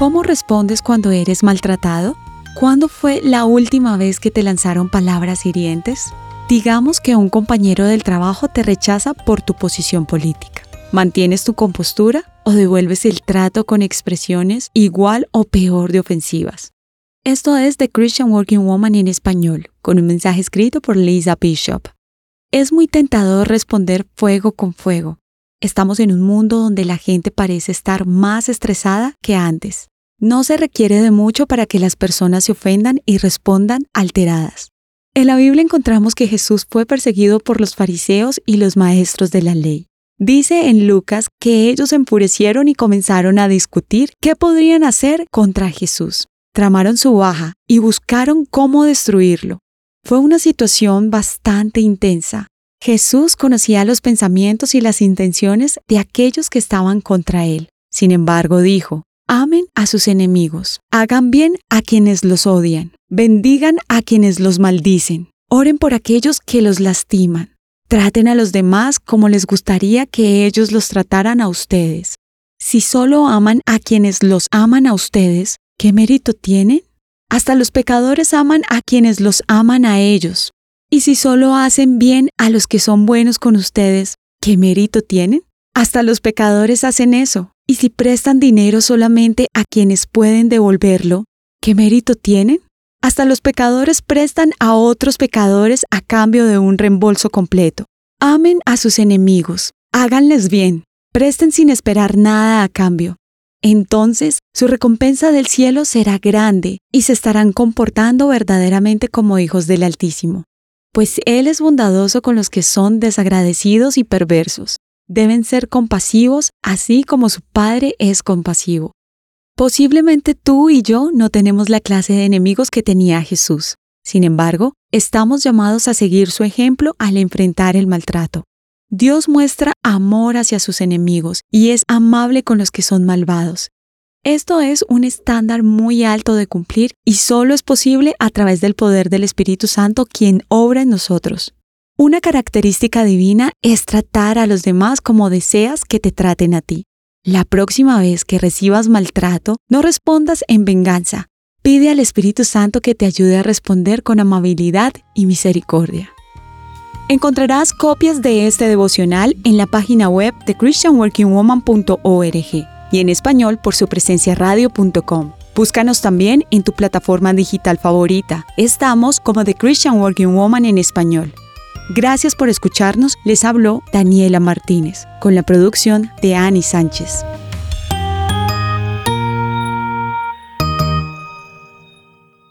¿Cómo respondes cuando eres maltratado? ¿Cuándo fue la última vez que te lanzaron palabras hirientes? Digamos que un compañero del trabajo te rechaza por tu posición política. ¿Mantienes tu compostura o devuelves el trato con expresiones igual o peor de ofensivas? Esto es The Christian Working Woman en español, con un mensaje escrito por Lisa Bishop. Es muy tentador responder fuego con fuego. Estamos en un mundo donde la gente parece estar más estresada que antes. No se requiere de mucho para que las personas se ofendan y respondan alteradas. En la Biblia encontramos que Jesús fue perseguido por los fariseos y los maestros de la ley. Dice en Lucas que ellos enfurecieron y comenzaron a discutir qué podrían hacer contra Jesús. Tramaron su baja y buscaron cómo destruirlo. Fue una situación bastante intensa. Jesús conocía los pensamientos y las intenciones de aquellos que estaban contra él. Sin embargo, dijo, amen a sus enemigos, hagan bien a quienes los odian, bendigan a quienes los maldicen, oren por aquellos que los lastiman. Traten a los demás como les gustaría que ellos los trataran a ustedes. Si solo aman a quienes los aman a ustedes, ¿qué mérito tienen? Hasta los pecadores aman a quienes los aman a ellos. Y si solo hacen bien a los que son buenos con ustedes, ¿qué mérito tienen? Hasta los pecadores hacen eso. Y si prestan dinero solamente a quienes pueden devolverlo, ¿qué mérito tienen? Hasta los pecadores prestan a otros pecadores a cambio de un reembolso completo. Amen a sus enemigos, háganles bien, presten sin esperar nada a cambio. Entonces su recompensa del cielo será grande y se estarán comportando verdaderamente como hijos del Altísimo. Pues Él es bondadoso con los que son desagradecidos y perversos. Deben ser compasivos así como su Padre es compasivo. Posiblemente tú y yo no tenemos la clase de enemigos que tenía Jesús. Sin embargo, estamos llamados a seguir su ejemplo al enfrentar el maltrato. Dios muestra amor hacia sus enemigos y es amable con los que son malvados. Esto es un estándar muy alto de cumplir y solo es posible a través del poder del Espíritu Santo quien obra en nosotros. Una característica divina es tratar a los demás como deseas que te traten a ti. La próxima vez que recibas maltrato, no respondas en venganza. Pide al Espíritu Santo que te ayude a responder con amabilidad y misericordia. Encontrarás copias de este devocional en la página web de christianworkingwoman.org y en español por su presencia radio.com. Búscanos también en tu plataforma digital favorita. Estamos como The Christian Working Woman en español. Gracias por escucharnos. Les habló Daniela Martínez, con la producción de Annie Sánchez.